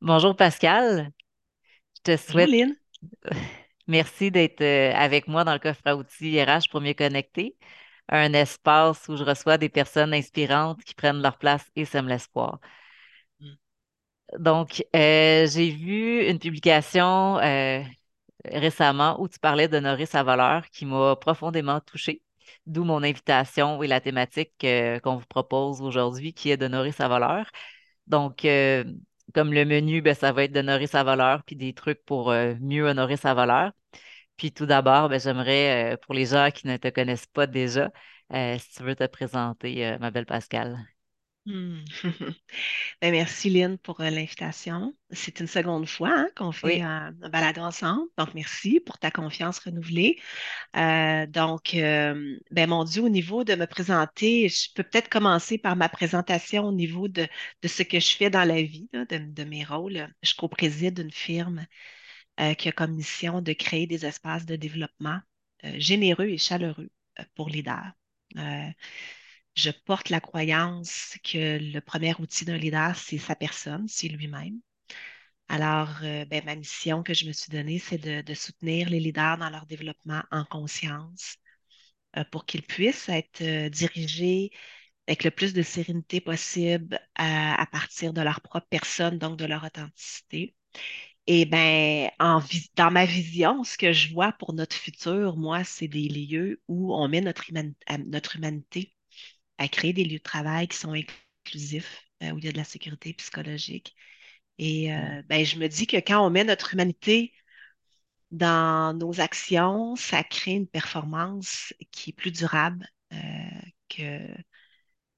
Bonjour Pascal, je te souhaite Lynn. merci d'être euh, avec moi dans le coffre à outils RH pour mieux connecter, un espace où je reçois des personnes inspirantes qui prennent leur place et sèment l'espoir. Mm. Donc, euh, j'ai vu une publication euh, récemment où tu parlais d'honorer sa valeur qui m'a profondément touchée, d'où mon invitation et la thématique euh, qu'on vous propose aujourd'hui qui est d'honorer sa valeur. Donc, euh, comme le menu, ben, ça va être d'honorer sa valeur, puis des trucs pour euh, mieux honorer sa valeur. Puis tout d'abord, ben, j'aimerais, pour les gens qui ne te connaissent pas déjà, si tu veux te présenter, ma belle Pascal. Hmm. Ben, merci Lynn pour euh, l'invitation. C'est une seconde fois hein, qu'on fait Oui, euh, un balado ensemble. Donc, merci pour ta confiance renouvelée. Euh, donc, euh, ben, mon Dieu, au niveau de me présenter, je peux peut-être commencer par ma présentation au niveau de, de ce que je fais dans la vie, là, de, de mes rôles. Je co-préside une firme euh, qui a comme mission de créer des espaces de développement euh, généreux et chaleureux euh, pour leaders. Euh, je porte la croyance que le premier outil d'un leader, c'est sa personne, c'est lui-même. Alors, euh, ben, ma mission que je me suis donnée, c'est de, soutenir les leaders dans leur développement en conscience euh, pour qu'ils puissent être euh, dirigés avec le plus de sérénité possible à, partir de leur propre personne, donc de leur authenticité. Et en vis- dans ma vision, ce que je vois pour notre futur, moi, c'est des lieux où on met notre humanité à créer des lieux de travail qui sont inclusifs, euh, où il y a de la sécurité psychologique. Et Mm. euh, ben, je me dis que quand on met notre humanité dans nos actions, ça crée une performance qui est plus durable euh, que,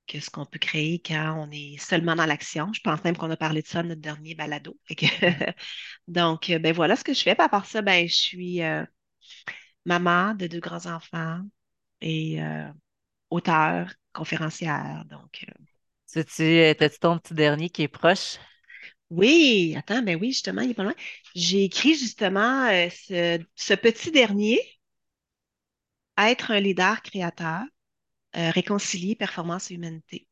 que ce qu'on peut créer quand on est seulement dans l'action. Je pense même qu'on a parlé de ça dans notre dernier balado. Mm. Donc, ben voilà ce que je fais. Puis à part ça, ben, je suis euh, maman de deux grands-enfants et auteure, conférencière. Donc, euh, Tu, tu, t'as-tu ton petit dernier qui est proche? oui, attends, ben oui, justement, il est pas loin. J'ai écrit justement euh, ce, ce petit dernier, Être un leader créateur, euh, réconcilier performance et humanité.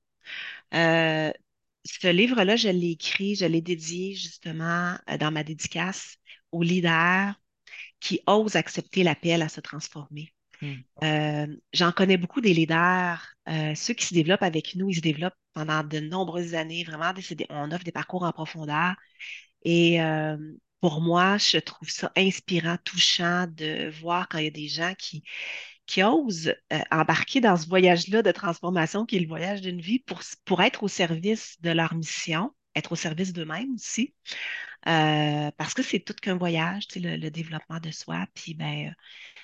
Euh, ce livre-là, je l'ai écrit, je l'ai dédié justement dans ma dédicace aux leaders qui osent accepter l'appel à se transformer. Euh, j'en connais beaucoup des leaders. Euh, ceux qui se développent avec nous, ils se développent pendant de nombreuses années. Vraiment, on offre des parcours en profondeur. Et euh, pour moi, je trouve ça inspirant, touchant de voir quand il y a des gens qui, qui osent embarquer dans ce voyage-là de transformation qui est le voyage d'une vie pour, pour être au service de leur mission, être au service d'eux-mêmes aussi. Euh, parce que c'est tout qu'un voyage, tu sais, le, le développement de soi. Puis, ben,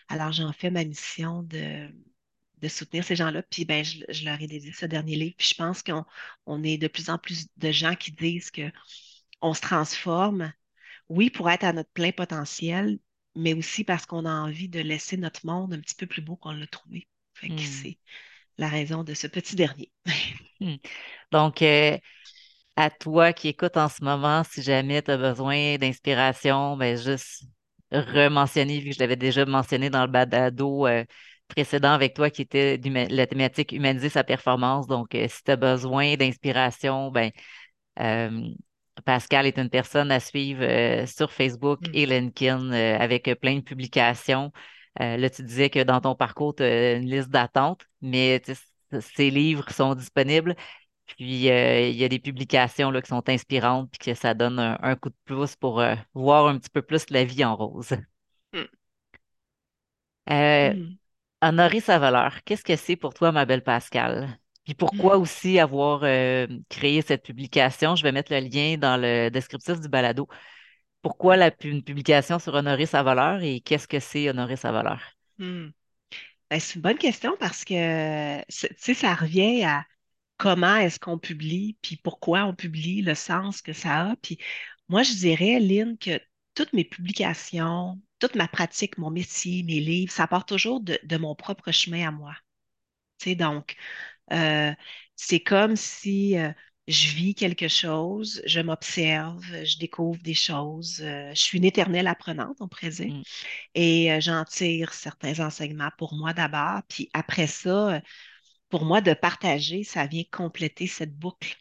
alors, j'en fais ma mission de, de soutenir ces gens-là. Puis, ben, je, je leur ai dédié ce dernier livre. Puis, je pense qu'on on est de plus en plus de gens qui disent que on se transforme, oui, pour être à notre plein potentiel, mais aussi parce qu'on a envie de laisser notre monde un petit peu plus beau qu'on l'a trouvé. Fait que Mm. c'est la raison de ce petit dernier. Mm. Donc, euh, à toi qui écoutes en ce moment, si jamais tu as besoin d'inspiration, ben juste re-mentionner, vu que je l'avais déjà mentionné dans le balado euh, précédent avec toi, qui était la thématique humaniser sa performance. Donc, euh, si tu as besoin d'inspiration, ben euh, Pascal est une personne à suivre sur Facebook Mm. et LinkedIn euh, avec plein de publications. Là, tu disais que dans ton parcours, tu as une liste d'attente, mais ces livres sont disponibles. Puis, euh, il y a des publications là, qui sont inspirantes, puis que ça donne un, un coup de pouce pour euh, voir un petit peu plus la vie en rose. Mm. Euh, Mm. honorer sa valeur, qu'est-ce que c'est pour toi, ma belle Pascal? Puis pourquoi Mm. aussi avoir créé cette publication? Je vais mettre le lien dans le descriptif du balado. Pourquoi la, une publication sur honorer sa valeur et qu'est-ce que c'est honorer sa valeur? Ben, c'est une bonne question parce que, c'est- tu sais, ça revient à comment est-ce qu'on publie, puis pourquoi on publie, le sens que ça a. Puis moi, je dirais, Lynn, que toutes mes publications, toute ma pratique, mon métier, mes livres, ça part toujours de, de mon propre chemin à moi. Tu sais, donc, euh, c'est comme si euh, je vis quelque chose, je m'observe, je découvre des choses. euh, je suis une éternelle apprenante, on pourrait dire, Mm, et j'en tire certains enseignements pour moi d'abord. Puis après ça, pour moi, de partager, ça vient compléter cette boucle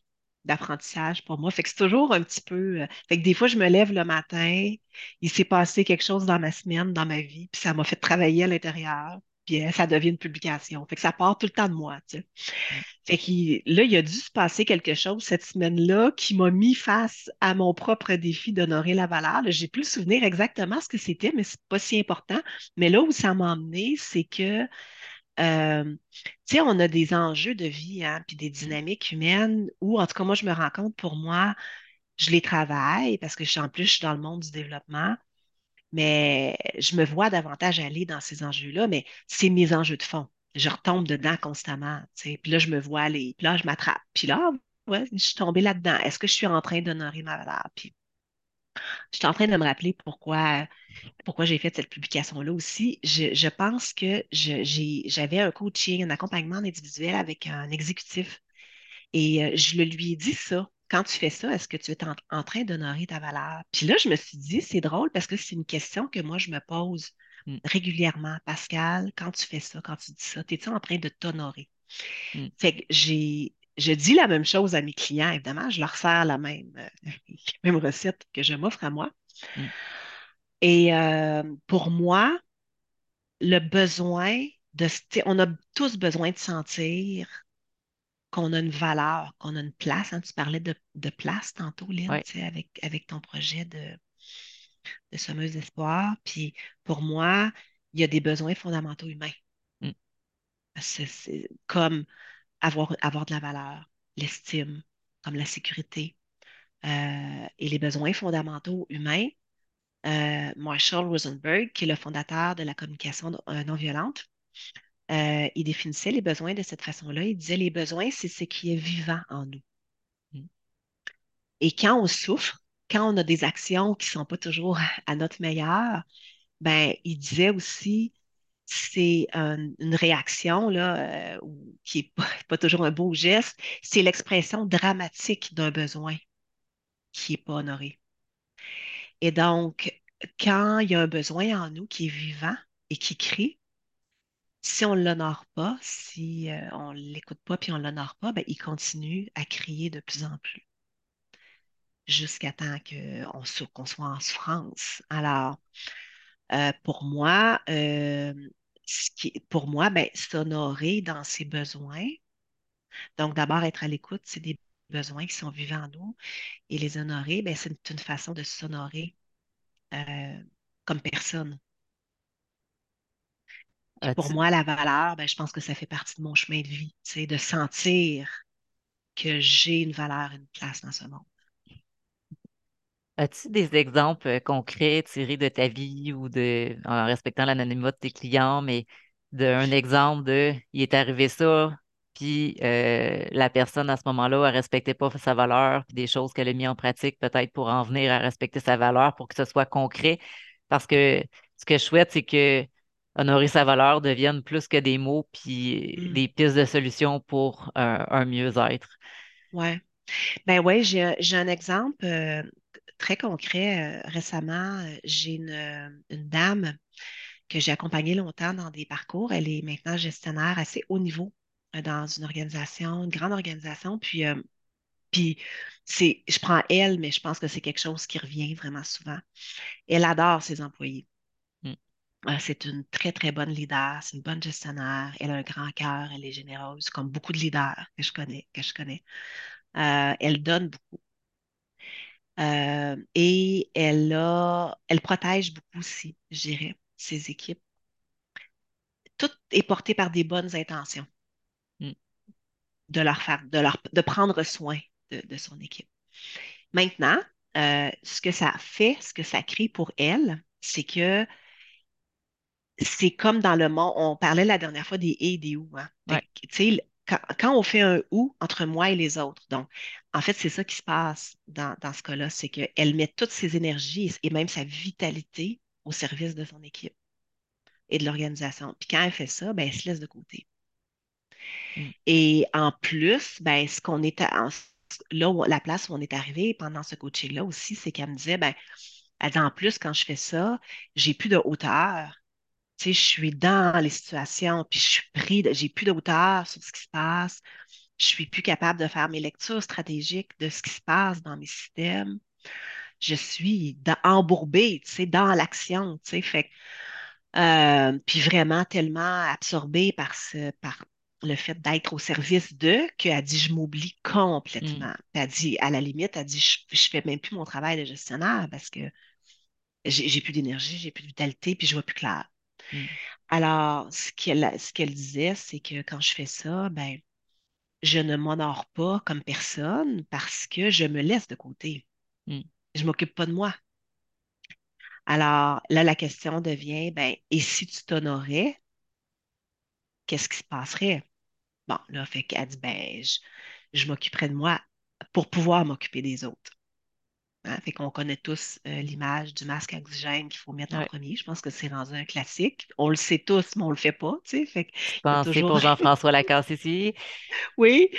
d'apprentissage pour moi. Fait que c'est toujours un petit peu. euh, fait que des fois, je me lève le matin, il s'est passé quelque chose dans ma semaine, dans ma vie, puis ça m'a fait travailler à l'intérieur, puis euh, ça devient une publication. Fait que ça part tout le temps de moi, tu sais. Fait que là, il a dû se passer quelque chose cette semaine-là qui m'a mis face à mon propre défi d'honorer la valeur. Là, J'ai plus le souvenir exactement ce que c'était, mais c'est pas si important. Mais là où ça m'a emmené, c'est que euh, tu sais, on a des enjeux de vie, hein, puis des dynamiques humaines où, en tout cas, moi, je me rends compte, pour moi, je les travaille parce que je suis en plus, je suis dans le monde du développement, mais je me vois davantage aller dans ces enjeux-là, mais c'est mes enjeux de fond. Je retombe dedans constamment, tu sais, puis là, je me vois aller, puis là, je m'attrape, puis là, ouais, je suis tombée là-dedans. Est-ce que je suis en train d'honorer ma valeur? Je suis en train de me rappeler pourquoi pourquoi j'ai fait cette publication-là aussi. Je, je pense que j'avais un coaching, un accompagnement individuel avec un exécutif et euh, je le lui ai dit ça. Quand tu fais ça, est-ce que tu es en, en train d'honorer ta valeur? Puis là, je me suis dit, c'est drôle parce que c'est une question que moi, je me pose mm, régulièrement. Pascal, quand tu fais ça, quand tu dis ça, es-tu en train de t'honorer? mm, Fait que j'ai, je dis la même chose à mes clients, évidemment, je leur sers la même, euh, la même recette que je m'offre à moi. mm. Et euh, pour moi, le besoin de, on a tous besoin de sentir qu'on a une valeur, qu'on a une place. hein. Tu parlais de, de place tantôt, Lynn, Ouais. tu sais, avec, avec ton projet de, de Sommeuse d'espoir. Puis pour moi, il y a des besoins fondamentaux humains. mm. Comme avoir, avoir de la valeur, l'estime, comme la sécurité. Euh, et les besoins fondamentaux humains, euh, Marshall Rosenberg, qui est le fondateur de la communication non euh, non violente, euh, il définissait les besoins de cette façon-là. Il disait les besoins, c'est ce qui est vivant en nous. mm. Et quand on souffre, quand on a des actions qui ne sont pas toujours à notre meilleur, ben, il disait aussi, c'est un- une réaction là, euh, qui n'est pas, toujours un beau geste, c'est l'expression dramatique d'un besoin qui n'est pas honoré. Et donc, quand il y a un besoin en nous qui est vivant et qui crie, si on ne l'honore pas, si euh, on ne l'écoute pas puis on ne l'honore pas, ben, il continue à crier de plus en plus jusqu'à temps qu'on qu'on soit en souffrance. Alors, euh, pour moi, euh, qui, pour moi, ben, s'honorer dans ses besoins, donc d'abord être à l'écoute, c'est des besoins qui sont vivants en nous, et les honorer, ben, c'est une, façon de s'honorer euh, comme personne. Pour moi, la valeur, ben, je pense que ça fait partie de mon chemin de vie, c'est de sentir que j'ai une valeur, une place dans ce monde. as-tu des exemples euh, concrets tirés de ta vie ou de, en respectant l'anonymat de tes clients, mais d'un exemple de, il est arrivé ça, puis euh, la personne à ce moment-là, elle respectait pas sa valeur, puis des choses qu'elle a mis en pratique peut-être pour en venir à respecter sa valeur, pour que ce soit concret. Parce que ce que je souhaite, c'est que honorer sa valeur devienne plus que des mots, puis Mm. des pistes de solutions pour un, un mieux-être. Ouais. Ben ouais, j'ai, j'ai un exemple euh, très concret. euh, récemment, j'ai une, une dame que j'ai accompagnée longtemps dans des parcours. Elle est maintenant gestionnaire assez haut niveau euh, dans une organisation, une grande organisation. Puis, euh, puis c'est, je prends elle, mais je pense que c'est quelque chose qui revient vraiment souvent. Elle adore ses employés. Mm. Euh, c'est une très, très bonne leader, c'est une bonne gestionnaire. Elle a un grand cœur, elle est généreuse, comme beaucoup de leaders que je connais, que je connais. Euh, elle donne beaucoup. Euh, et elle a, elle protège beaucoup aussi, je dirais, ses équipes. Tout est porté par des bonnes intentions Mm. de leur faire, de leur, de prendre soin de, de son équipe. Maintenant, euh, ce que ça fait, ce que ça crée pour elle, c'est que c'est comme dans le monde, on parlait la dernière fois des et des ou. Hein. Ouais. que, quand on fait un ou entre moi et les autres, donc, en fait, c'est ça qui se passe dans, dans ce cas-là, c'est qu'elle met toutes ses énergies et même sa vitalité au service de son équipe et de l'organisation. Puis quand elle fait ça, ben, elle se laisse de côté. Mm. Et en plus, ben, ce qu'on est à- là, où- la place où on est arrivé pendant ce coaching-là aussi, c'est qu'elle me disait, ben, elle dit, en plus, quand je fais ça, j'ai plus de hauteur. Tu sais, je suis dans les situations, puis je suis pris, j'ai plus de hauteur sur ce qui se passe. Je suis plus capable de faire mes lectures stratégiques de ce qui se passe dans mes systèmes. Je suis dans- embourbée, tu sais, dans l'action, tu sais. Fait Euh, puis vraiment tellement absorbée par ce, par le fait d'être au service d'eux qu'elle dit je m'oublie Mm, complètement. Puis elle dit, à la limite, elle dit je, je fais même plus mon travail de gestionnaire parce que j'ai j'ai plus d'énergie, j'ai plus de vitalité, puis je vois plus clair. mm, Alors, ce qu'elle ce qu'elle disait, c'est que quand je fais ça, ben, je ne m'honore pas comme personne parce que je me laisse de côté. mm, Je m'occupe pas de moi. Alors là, la question devient, ben, et si tu t'honorais, qu'est-ce qui se passerait? Bon, là, fait qu'elle dit, ben, je, je m'occuperai de moi pour pouvoir m'occuper des autres. Hein? Fait qu'on connaît tous euh, l'image du masque à oxygène qu'il faut mettre en premier. Je pense que c'est rendu un classique. On le sait tous, mais on le fait pas, tu sais. Fait a pensée toujours, pour Jean-François Lacasse ici. oui,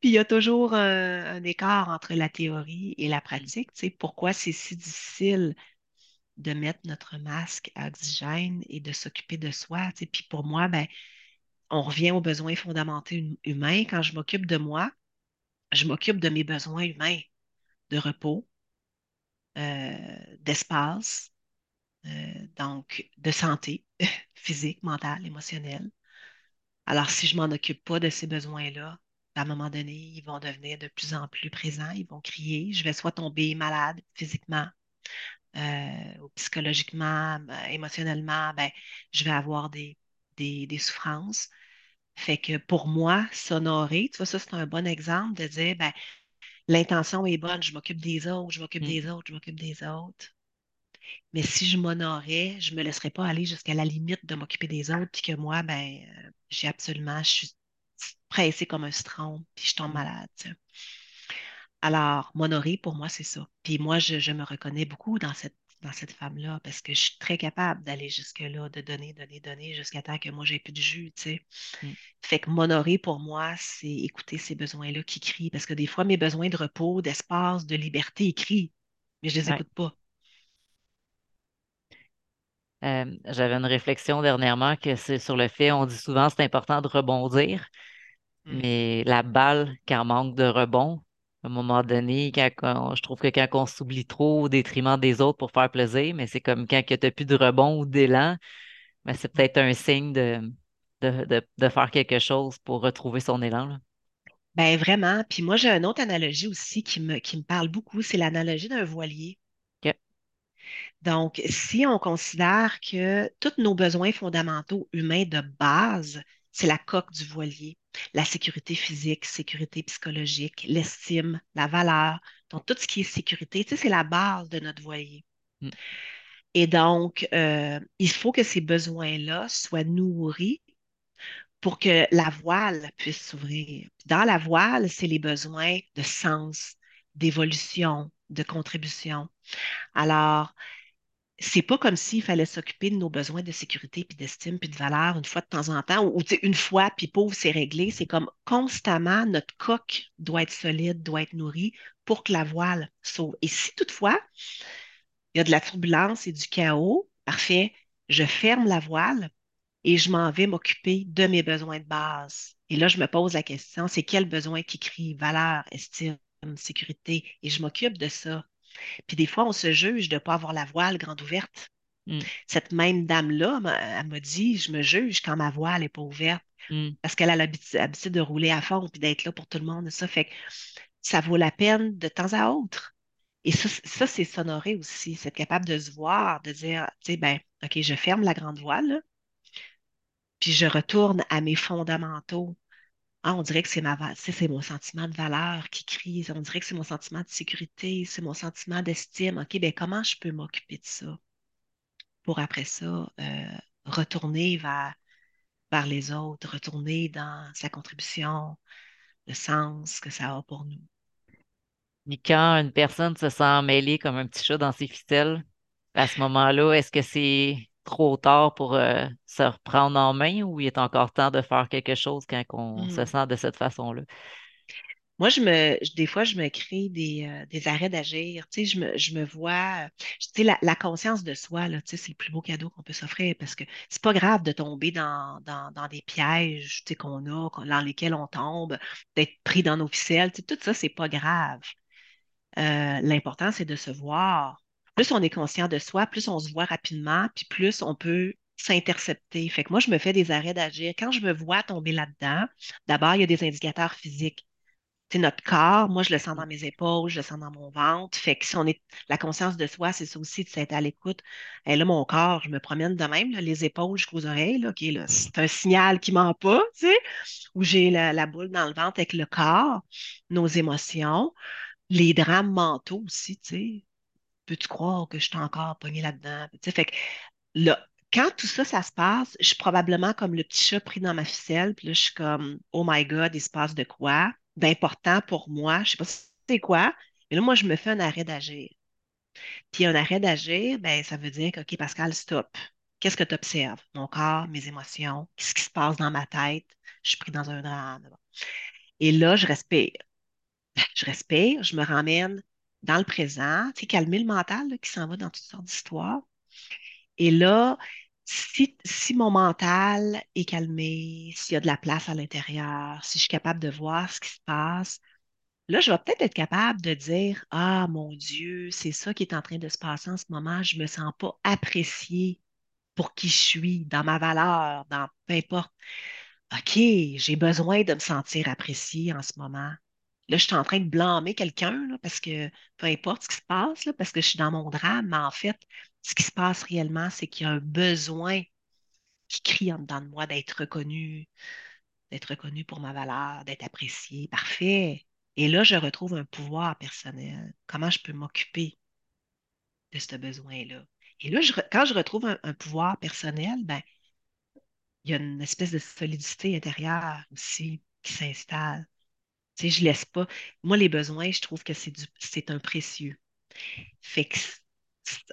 puis il y a toujours un, un écart entre la théorie et la pratique, tu sais. Pourquoi c'est si difficile de mettre notre masque à oxygène et de s'occuper de soi, tu sais? Puis pour moi, ben, on revient aux besoins fondamentaux hum- humains. Quand je m'occupe de moi, je m'occupe de mes besoins humains de repos, d'espace, euh, donc de santé physique, mentale, émotionnelle. Alors, si je m'en occupe pas de ces besoins-là, à un moment donné, ils vont devenir de plus en plus présents, ils vont crier, je vais soit tomber malade physiquement euh, ou psychologiquement, euh, émotionnellement, ben, je vais avoir des, des, des souffrances. Fait que pour moi, s'honorer, tu vois, ça, c'est un bon exemple de dire, ben, l'intention est bonne, je m'occupe des autres, je m'occupe mm, des autres, je m'occupe des autres. Mais si je m'honorais, je me laisserais pas aller jusqu'à la limite de m'occuper des autres, puis que moi, ben, j'ai absolument, je suis pressée comme un citron, puis je tombe mm, malade. Alors, m'honorer, pour moi, c'est ça. Puis moi, je, je me reconnais beaucoup dans cette, dans cette femme-là, parce que je suis très capable d'aller jusque-là, de donner, donner, donner, jusqu'à temps que moi, j'ai plus de jus, tu sais. mm. Fait que m'honorer, pour moi, c'est écouter ces besoins-là qui crient, parce que des fois, mes besoins de repos, d'espace, de liberté, ils crient, mais je les Ouais. écoute pas. Euh, j'avais une réflexion dernièrement que c'est sur le fait, on dit souvent c'est important de rebondir, Mm. mais la balle, quand manque de rebond, à un moment donné, quand on- je trouve que quand on s'oublie trop au détriment des autres pour faire plaisir, mais c'est comme quand tu n'as plus de rebond ou d'élan, mais c'est peut-être un signe de, de, de, de faire quelque chose pour retrouver son élan, là. Ben vraiment. Puis moi, j'ai une autre analogie aussi qui me, qui me parle beaucoup, c'est l'analogie d'un voilier. Donc, si on considère que tous nos besoins fondamentaux humains de base, c'est la coque du voilier, la sécurité physique, sécurité psychologique, l'estime, la valeur, donc tout ce qui est sécurité, tu sais, c'est la base de notre voilier. Mm, Et donc, euh, il faut que ces besoins-là soient nourris pour que la voile puisse s'ouvrir. Dans la voile, c'est les besoins de sens, d'évolution, de contribution. Alors, c'est pas comme s'il fallait s'occuper de nos besoins de sécurité, puis d'estime, puis de valeur une fois de temps en temps, ou, ou, une fois, puis pauvre, c'est réglé. C'est comme constamment, notre coque doit être solide, doit être nourrie pour que la voile s'ouvre. Et si toutefois, il y a de la turbulence et du chaos, parfait, je ferme la voile et je m'en vais m'occuper de mes besoins de base. Et là, je me pose la question, c'est quel besoin qui crie valeur, estime, sécurité? Et je m'occupe de ça. Puis des fois, on se juge de ne pas avoir la voile grande ouverte. mm, Cette même dame-là, elle m'a dit, je me juge quand ma voile n'est pas ouverte mm. parce qu'elle a l'habitude de rouler à fond puis d'être là pour tout le monde. Ça fait que ça vaut la peine de temps à autre. Et ça, c'est s'honorer aussi, c'est être capable de se voir, de dire, tu sais, ben, OK, je ferme la grande voile, là, puis je retourne à mes fondamentaux. Ah, on dirait que c'est mon sentiment de valeur qui crie. On dirait que c'est mon sentiment de sécurité, c'est mon sentiment d'estime. OK, ben comment je peux m'occuper de ça pour après ça euh, retourner vers, vers les autres, retourner dans sa contribution, le sens que ça a pour nous? Puis quand une personne se sent mêlée comme un petit chat dans ses ficelles, à ce moment-là, est-ce que c'est trop tard pour euh, se reprendre en main ou il est encore temps de faire quelque chose quand on se Hmm. sent de cette façon-là? Moi, je me, des fois, je me crée des, euh, des arrêts d'agir. Tu sais, je me, je me vois, tu sais, la, la conscience de soi, là, tu sais, c'est le plus beau cadeau qu'on peut s'offrir parce que c'est pas grave de tomber dans, dans, dans des pièges, tu sais, qu'on a, dans lesquels on tombe, d'être pris dans nos ficelles. Tu sais, tout ça, c'est pas grave. Euh, l'important, c'est de se voir. Plus on est conscient de soi, plus on se voit rapidement, puis plus on peut s'intercepter. Fait que moi, je me fais des arrêts d'agir. Quand je me vois tomber là-dedans, d'abord, il y a des indicateurs physiques. C'est notre corps, moi, je le sens dans mes épaules, je le sens dans mon ventre. Fait que si on est la conscience de soi, c'est ça aussi, de s'être à l'écoute. Et là, mon corps, je me promène de même, les épaules jusqu'aux oreilles, là, c'est un signal qui ment pas, tu sais, où j'ai la boule dans le ventre avec le corps, nos émotions les drames mentaux aussi, tu sais. Peux-tu croire que je suis encore pognée là-dedans? Fait que là, quand tout ça, ça se passe, je suis probablement comme le petit chat pris dans ma ficelle, puis là, je suis comme, oh my God, il se passe de quoi? D'important pour moi, je sais pas c'est quoi, mais là, moi, je me fais un arrêt d'agir. Puis un arrêt d'agir, ben, ça veut dire que, OK, Pascal, stop. Qu'est-ce que tu observes? Mon corps, mes émotions, qu'est-ce qui se passe dans ma tête? Je suis pris dans un drame. Et là, je respire. Je respire, je me ramène dans le présent, tu sais, calmer le mental qui s'en va dans toutes sortes d'histoires. Et là, si, si mon mental est calmé, s'il y a de la place à l'intérieur, si je suis capable de voir ce qui se passe, là, je vais peut-être être capable de dire, Ah, mon Dieu, c'est ça qui est en train de se passer en ce moment, je ne me sens pas appréciée pour qui je suis, dans ma valeur, dans peu importe. OK, j'ai besoin de me sentir appréciée en ce moment. Là, je suis en train de blâmer quelqu'un parce que peu importe ce qui se passe, parce que je suis dans mon drame, mais en fait, ce qui se passe réellement, c'est qu'il y a un besoin qui crie en dedans de moi d'être reconnu, d'être reconnu pour ma valeur, d'être apprécié. Parfait. Et là, je retrouve un pouvoir personnel. Comment je peux m'occuper de ce besoin-là? Et là, quand je retrouve un, un pouvoir personnel, ben, il y a une espèce de solidité intérieure aussi qui s'installe. Sais, je laisse pas. Moi, les besoins, je trouve que c'est du, c'est un précieux. Fait que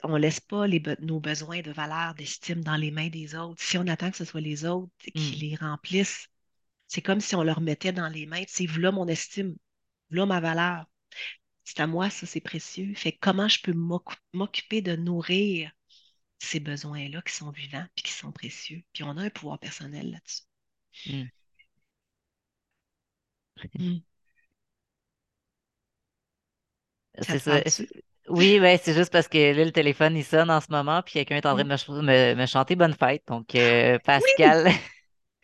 on laisse pas les be- nos besoins de valeur, d'estime dans les mains des autres. Si on attend que ce soit les autres qui Hmm, les remplissent, c'est comme si on leur mettait dans les mains, sais, voilà mon estime, voilà ma valeur. C'est à moi, ça, c'est précieux. Fait comment je peux m'oc- m'occuper de nourrir ces besoins-là qui sont vivants puis qui sont précieux? Puis on a un pouvoir personnel là-dessus. hmm. Hmm. Ça C'est ça. Oui, ben, c'est juste parce que là, le téléphone, il sonne en ce moment, puis quelqu'un est en train de me, ch- me- me chanter bonne fête. Donc, euh, Oui! Pascal.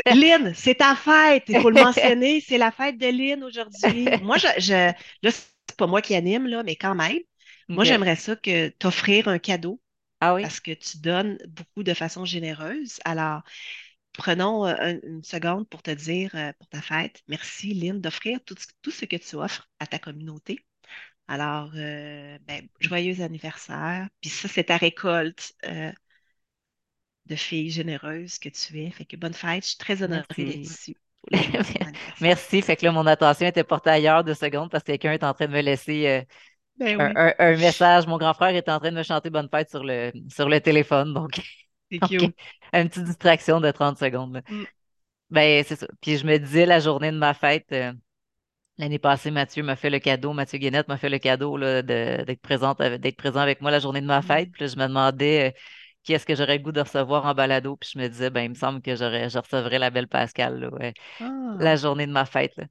Lynn, c'est ta fête, il faut le mentionner, c'est la fête de Lynn aujourd'hui. Moi, je, je, là, c'est pas moi qui anime, là, mais quand même, moi, j'aimerais ça que t'offrir un cadeau Ah oui? parce que tu donnes beaucoup de façon généreuse. Alors, prenons euh, un- une seconde pour te dire euh, pour ta fête, merci Lynn d'offrir tout, tout ce que tu offres à ta communauté. Alors, euh, ben, joyeux anniversaire. Puis ça, c'est ta récolte euh, de fille généreuse que tu es. Fait que bonne fête. Je suis très honorée d'être ici. Merci. Fait que là, mon attention était portée ailleurs deux secondes parce que quelqu'un est en train de me laisser euh, Ben un, oui, un- un message. Mon grand frère est en train de me chanter bonne fête sur le, sur le téléphone. Donc. Une petite distraction de 30 secondes. Mm. Ben, c'est ça. Puis je me disais la journée de ma fête. euh, L'année passée, Mathieu m'a fait le cadeau, Mathieu Guénette m'a fait le cadeau d'être présente, avec- d'être présent avec moi la journée de ma fête. Mm. Puis là, je me demandais euh, qui est-ce que j'aurais le goût de recevoir en balado? Puis je me disais, ben, il me semble que j'aurais, je recevrais la belle Pascal là, ouais, la Ah, journée de ma fête. là.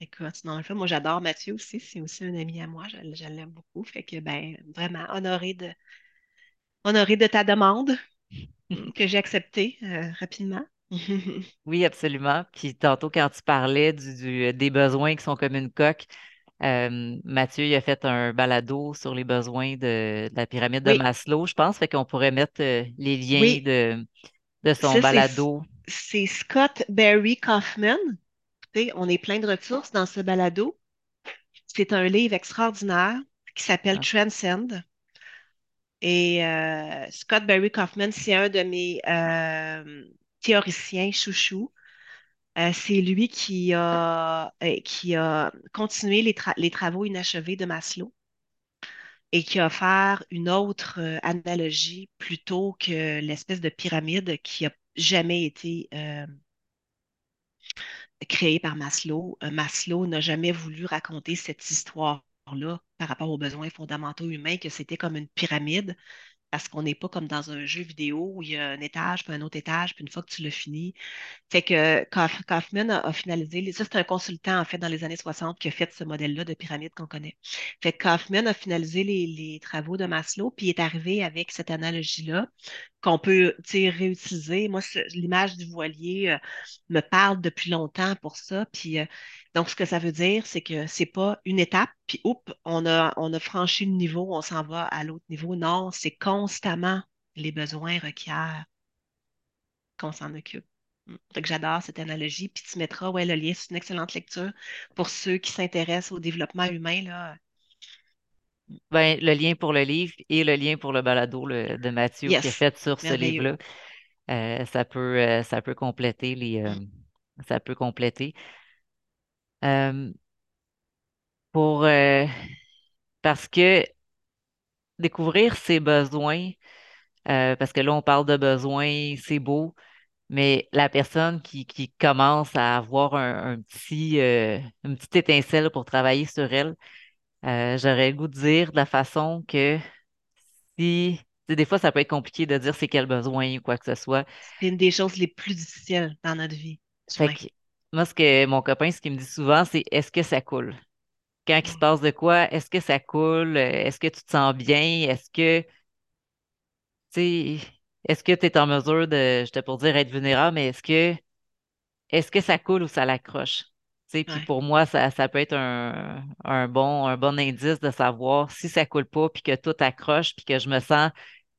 écoute, non, en fait, moi, j'adore Mathieu aussi. C'est aussi un ami à moi. Je, je l'aime beaucoup. Fait que, ben, vraiment honoré de, honoré de ta demande que j'ai acceptée euh, rapidement. Oui, absolument. Puis tantôt, quand tu parlais du, du- des besoins qui sont comme une coque, euh, Mathieu il a fait un balado sur les besoins de, de la pyramide de Oui, Maslow, je pense. Fait qu'on pourrait mettre euh, les liens oui, de, de son ça, balado. c'est Scott Barry Kaufman. Sais, on est plein de ressources dans ce balado. C'est un livre extraordinaire qui s'appelle Ah, Transcend. Et euh, Scott Barry Kaufman, c'est un de mes théoriciens chouchous. Euh, c'est lui qui a, euh, qui a continué les, tra- les travaux inachevés de Maslow et qui a offert une autre euh, analogie plutôt que l'espèce de pyramide qui a jamais été créée par Maslow. Maslow n'a jamais voulu raconter cette histoire-là par rapport aux besoins fondamentaux humains, que c'était comme une pyramide parce qu'on n'est pas comme dans un jeu vidéo où il y a un étage, puis un autre étage, puis une fois que tu l'as fini. Fait que Kauf- Kaufman a, finalisé, ça c'est un consultant en fait dans les années 60 qui a fait ce modèle-là de pyramide qu'on connaît. Fait que Kaufman a finalisé les, les travaux de Maslow, puis il est arrivé avec cette analogie-là qu'on peut, réutiliser. Moi, l'image du voilier euh, me parle depuis longtemps pour ça. Puis, euh, donc, ce que ça veut dire, c'est que c'est pas une étape, puis oups, on a, on a franchi le niveau, on s'en va à l'autre niveau. Non, c'est constamment les besoins requièrent qu'on s'en occupe. Mm. Fait que j'adore cette analogie. Puis tu mettras, ouais, le lien, c'est une excellente lecture pour ceux qui s'intéressent au développement humain, là. Ben, le lien pour le livre et le lien pour le balado le- de Mathieu qui est fait sur ce livre-là, euh, ça peut, euh, ça peut compléter les, euh, Mm. ça peut compléter. Euh, pour, euh, parce que découvrir ses besoins, euh, parce que là, on parle de besoins, c'est beau, mais la personne qui, qui commence à avoir un, un petit, une petite étincelle pour travailler sur elle, j'aurais le goût de dire de la façon que si, des fois, ça peut être compliqué de dire c'est quel besoin ou quoi que ce soit. C'est une des choses les plus difficiles dans notre vie Fait que moi, ce que mon copain, ce qu'il me dit souvent, c'est est-ce que ça coule? Quand il se passe de quoi, est-ce que ça coule? Est-ce que tu te sens bien? Est-ce que, tu est-ce que tu es en mesure de, j'étais pour dire être vulnérable, mais est-ce que, est-ce que ça coule ou ça l'accroche? Puis Ouais, pour moi, ça, ça peut être un, un bon, un bon indice de savoir si ça coule pas, puis que tout accroche, puis que je me sens,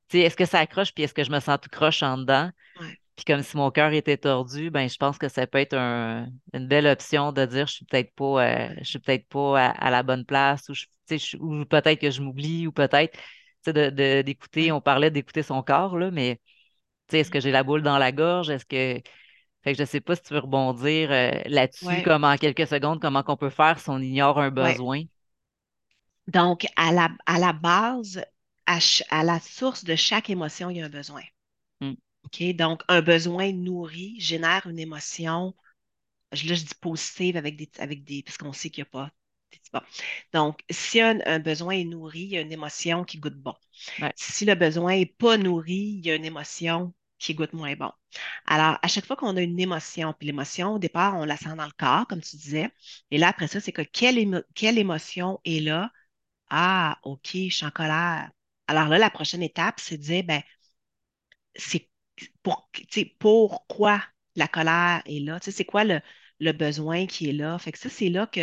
tu sais, est-ce que ça accroche, puis est-ce que je me sens tout croche en dedans? ouais, Puis comme si mon cœur était tordu, ben je pense que ça peut être un- une belle option de dire je suis peut-être pas euh, je suis peut-être pas à, à la bonne place ou je, je- ou peut-être que je m'oublie ou peut-être tu sais, de, d'écouter, on parlait d'écouter son corps là, mais tu sais, est-ce que j'ai la boule dans la gorge? Est-ce que fait que je sais pas si tu veux rebondir euh, là-dessus, Ouais, comme en quelques secondes, comment qu'on peut faire si on ignore un ouais. besoin. Donc, à la, à la base, à la source de chaque émotion, il y a un besoin. Hmm, OK? Donc, un besoin nourri génère une émotion, là, je dis positive avec des, avec des, parce qu'on sait qu'il n'y a pas. Bon. Donc, si un, un besoin est nourri, il y a une émotion qui goûte bon. ouais. Si le besoin n'est pas nourri, il y a une émotion qui goûte moins bon. Alors, à chaque fois qu'on a une émotion, puis l'émotion, au départ, on la sent dans le corps, comme tu disais. Et là, après ça, c'est que quelle, émo- quelle émotion est là? Ah, OK, je suis en colère. Alors là, la prochaine étape, c'est de dire, ben, c'est pour, pourquoi la colère est là? C'est quoi le, le besoin qui est là? Fait que ça, c'est là que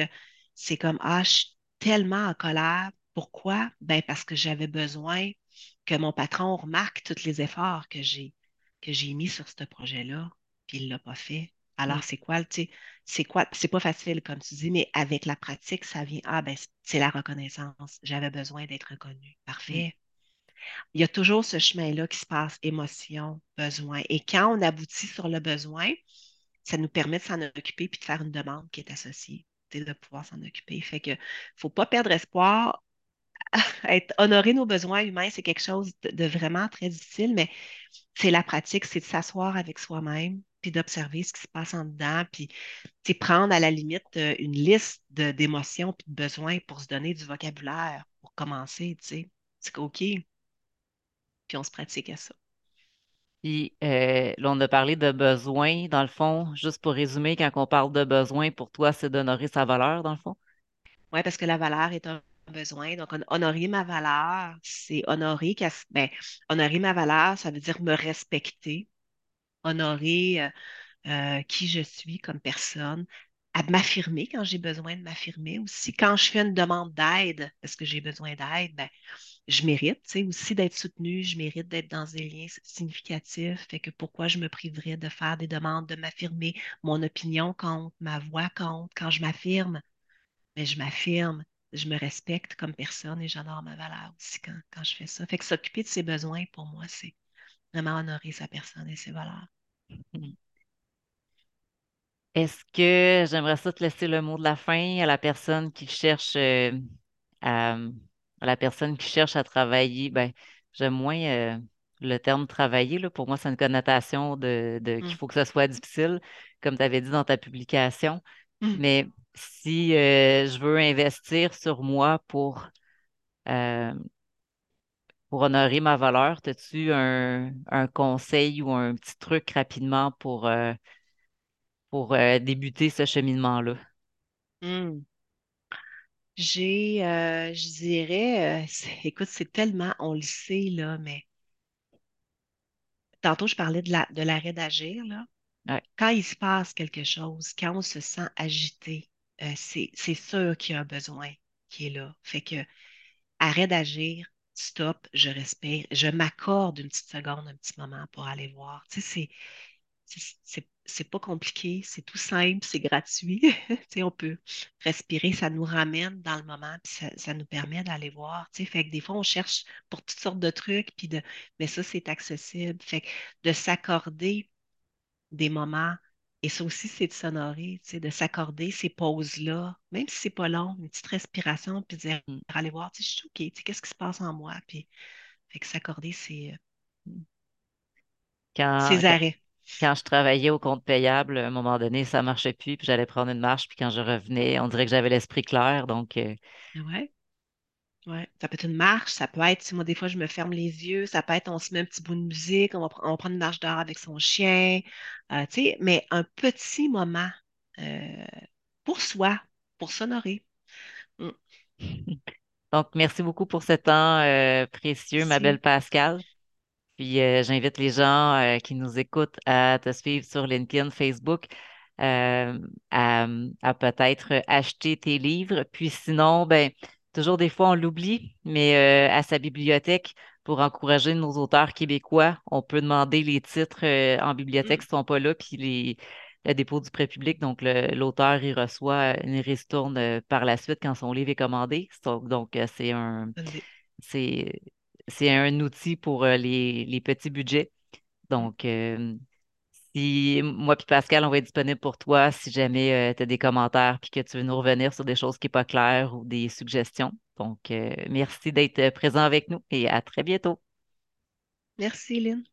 c'est comme, ah, je suis tellement en colère. Pourquoi? Ben, parce que j'avais besoin que mon patron remarque tous les efforts que j'ai que j'ai mis sur ce projet-là, puis il ne l'a pas fait. Alors, c'est quoi, tu sais, c'est quoi, c'est pas facile, comme tu dis, mais avec la pratique, ça vient, ah, ben, c'est la reconnaissance. J'avais besoin d'être reconnu. hmm, Parfait. Il y a toujours ce chemin-là qui se passe, émotion, besoin. Et quand on aboutit sur le besoin, ça nous permet de s'en occuper puis de faire une demande qui est associée, de pouvoir s'en occuper. Fait que faut pas perdre espoir. Être honorer nos besoins humains, c'est quelque chose de, vraiment très difficile, mais c'est la pratique, c'est de s'asseoir avec soi-même puis d'observer ce qui se passe en dedans, puis prendre à la limite euh, une liste d'émotions puis de besoins pour se donner du vocabulaire pour commencer, tu sais. C'est OK, puis on se pratique à ça. Puis euh, là, on a parlé de besoin, dans le fond, juste pour résumer, quand on parle de besoin, pour toi, c'est d'honorer sa valeur, dans le fond? Oui, parce que la valeur est un besoin. Donc, hon- honorer ma valeur, c'est honorer, ben, honorer ma valeur, ça veut dire me respecter, honorer euh, euh, qui je suis comme personne, à m'affirmer quand j'ai besoin de m'affirmer aussi. Quand je fais une demande d'aide, parce que j'ai besoin d'aide, ben, je mérite, aussi d'être soutenue, je mérite d'être dans des liens significatifs. Fait que pourquoi je me priverais de faire des demandes, de m'affirmer? Mon opinion compte, ma voix compte. Quand je m'affirme, mais je m'affirme, je me respecte comme personne et j'honore ma valeur aussi quand, quand je fais ça. Fait que s'occuper de ses besoins, pour moi, c'est vraiment honorer sa personne et ses valeurs. Hmm. Est-ce que j'aimerais ça te laisser le mot de la fin à la personne qui cherche euh, à, à la personne qui cherche à travailler? Ben, j'aime moins. euh, le terme travailler, là, pour moi, c'est une connotation de, de qu'il Mm. faut que ce soit difficile, comme tu avais dit dans ta publication. Mm. Mais si euh, je veux investir sur moi pour, pour honorer ma valeur, as-tu un, un conseil ou un petit truc rapidement pour, pour euh, débuter ce cheminement-là? Mm. J'ai, euh, je dirais, euh, écoute, c'est tellement, on le sait, là, mais tantôt, je parlais de la, de l'arrêt d'agir, là. Ouais. Quand il se passe quelque chose, quand on se sent agité, euh, c'est, c'est sûr qu'il y a un besoin qui est là. Fait que arrêt d'agir, stop, je respire, je m'accorde une petite seconde, un petit moment pour aller voir. Tu sais, c'est, c'est c'est- c'est pas compliqué, c'est tout simple, c'est gratuit. On peut respirer, ça nous ramène dans le moment, puis ça, ça nous permet d'aller voir. Fait que des fois, on cherche pour toutes sortes de trucs, puis de, mais ça, c'est accessible. Fait que de s'accorder des moments, et ça aussi, c'est de s'honorer, de s'accorder ces pauses-là, même si c'est pas long, une petite respiration, puis de dire, Mm. aller voir, je suis OK, qu'est-ce qui se passe en moi, puis fait que s'accorder ces, euh, Quand, ces arrêts. Quand je travaillais au compte payable, à un moment donné, ça marchait plus, puis j'allais prendre une marche, puis quand je revenais, on dirait que j'avais l'esprit clair. Donc, euh, Ouais. Ouais, ça peut être une marche, ça peut être, si moi des fois je me ferme les yeux, ça peut être on se met un petit bout de musique, on va, pr- on va prendre une marche dehors avec son chien, euh, tu sais, mais un petit moment euh, pour soi, pour s'honorer. Mm, donc, merci beaucoup pour ce temps précieux, ma belle Merci. Puis euh, j'invite les gens euh, qui nous écoutent à te suivre sur LinkedIn, Facebook, euh, à, à peut-être acheter tes livres. Puis sinon, ben, toujours des fois on l'oublie, mais à sa bibliothèque, pour encourager nos auteurs québécois, on peut demander les titres en bibliothèque Mm, qui ne sont pas là, puis les, le dépôt du prêt public. Donc l'auteur, il reçoit une ristourne par la suite quand son livre est commandé. Donc, c'est un c'est, c'est un outil pour euh, les, petits budgets. Donc, euh, si moi puis Pascal, on va être disponible pour toi si jamais tu as des commentaires puis que tu veux nous revenir sur des choses qui sont pas claires ou des suggestions. Donc, euh, merci d'être présent avec nous et à très bientôt. Merci, Lynn.